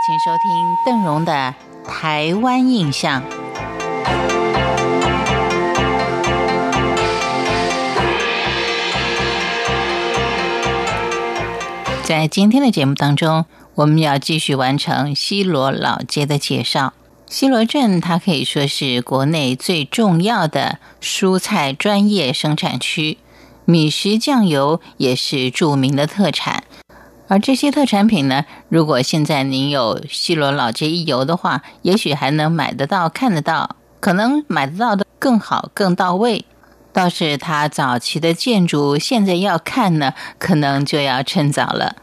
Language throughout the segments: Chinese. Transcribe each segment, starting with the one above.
请收听邓荣的《台湾印象》。在今天的节目当中，我们要继续完成西罗老街的介绍。西罗镇它可以说是国内最重要的蔬菜专业生产区，米食酱油也是著名的特产。而这些特产品呢，如果现在您有西罗老街一游的话，也许还能买得到、看得到，可能买得到的更好、更到位。倒是它早期的建筑，现在要看呢，可能就要趁早了。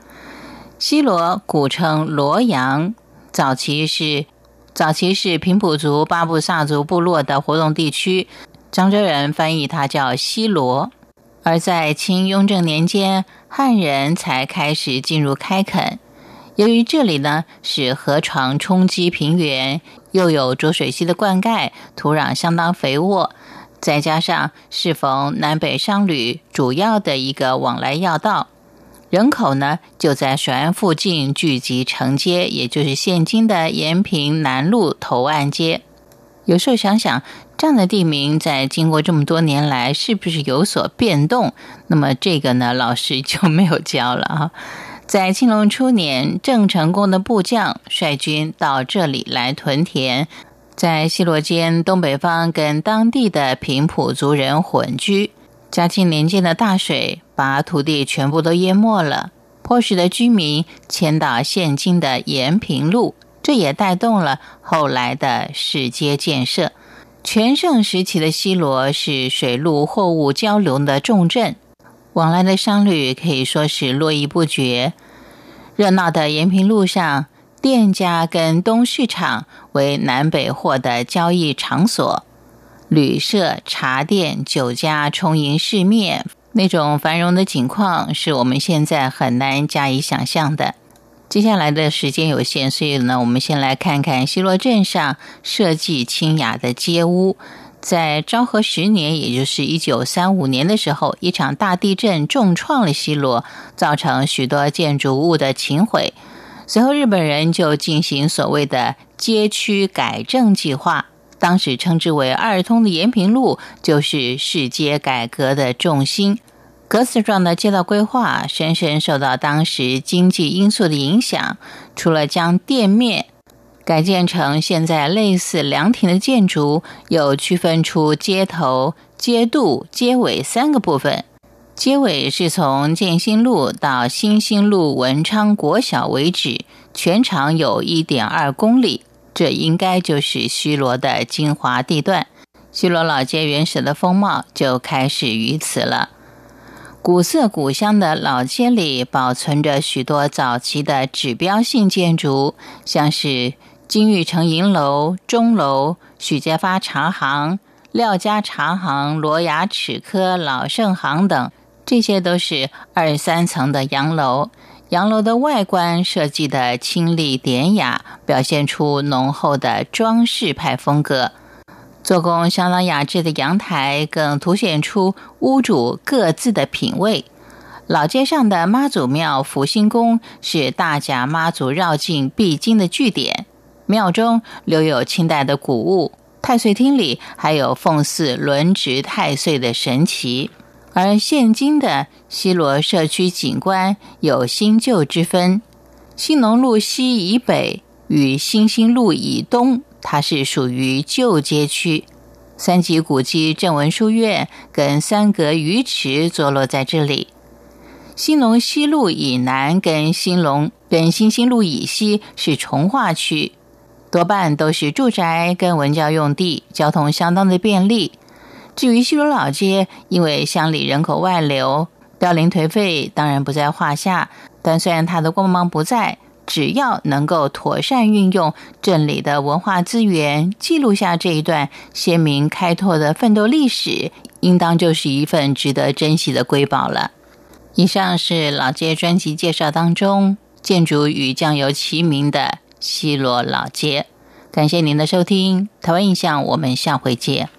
西罗古称罗阳，早期是早期是平埔族巴布萨族部落的活动地区，漳州人翻译它叫西罗。而在清雍正年间，汉人才开始进入开垦。由于这里呢是河床冲积平原，又有浊水溪的灌溉，土壤相当肥沃，再加上适逢南北商旅主要的一个往来要道，人口呢就在水岸附近聚集成街，也就是现今的延平南路头岸街。有时候想想。这样的地名在经过这么多年来，是不是有所变动？那么这个呢，老师就没有教了哈。在庆隆初年，郑成功的部将率军到这里来屯田，在西洛间东北方跟当地的平埔族人混居。嘉庆年间的大水把土地全部都淹没了，迫使的居民迁到现今的延平路，这也带动了后来的市街建设。全盛时期的西罗是水陆货物交流的重镇，往来的商旅可以说是络绎不绝。热闹的延平路上，店家跟东市场为南北货的交易场所，旅社、茶店、酒家充盈市面，那种繁荣的景况是我们现在很难加以想象的。接下来的时间有限，所以呢，我们先来看看西罗镇上设计清雅的街屋。在昭和十年，也就是一九三五年的时候，一场大地震重创了西罗，造成许多建筑物的倾毁。随后，日本人就进行所谓的街区改正计划，当时称之为二通的延平路，就是市街改革的重心。格子状的街道规划深深受到当时经济因素的影响。除了将店面改建成现在类似凉亭的建筑，又区分出街头、街渡、街尾三个部分。街尾是从建新路到新兴路文昌国小为止，全长有一点二公里。这应该就是西罗的精华地段。西罗老街原始的风貌就开始于此了。古色古香的老街里，保存着许多早期的指标性建筑，像是金玉城银楼、钟楼、许家发茶行、廖家茶行、罗雅齿科、老盛行等，这些都是二三层的洋楼。洋楼的外观设计的清丽典雅，表现出浓厚的装饰派风格。做工相当雅致的阳台，更凸显出屋主各自的品味。老街上的妈祖庙福兴宫是大甲妈祖绕境必经的据点，庙中留有清代的古物。太岁厅里还有奉祀轮值太岁的神奇。而现今的西罗社区景观有新旧之分，新农路西以北与新兴路以东。它是属于旧街区，三级古迹正文书院跟三阁鱼池坐落在这里。兴隆西路以南跟兴隆跟新兴路以西是从化区，多半都是住宅跟文教用地，交通相当的便利。至于西罗老街，因为乡里人口外流，凋零颓废，当然不在话下。但虽然它的光芒不在。只要能够妥善运用镇里的文化资源，记录下这一段鲜明开拓的奋斗历史，应当就是一份值得珍惜的瑰宝了。以上是老街专辑介绍当中建筑与酱油齐名的西罗老街。感谢您的收听，台湾印象，我们下回见。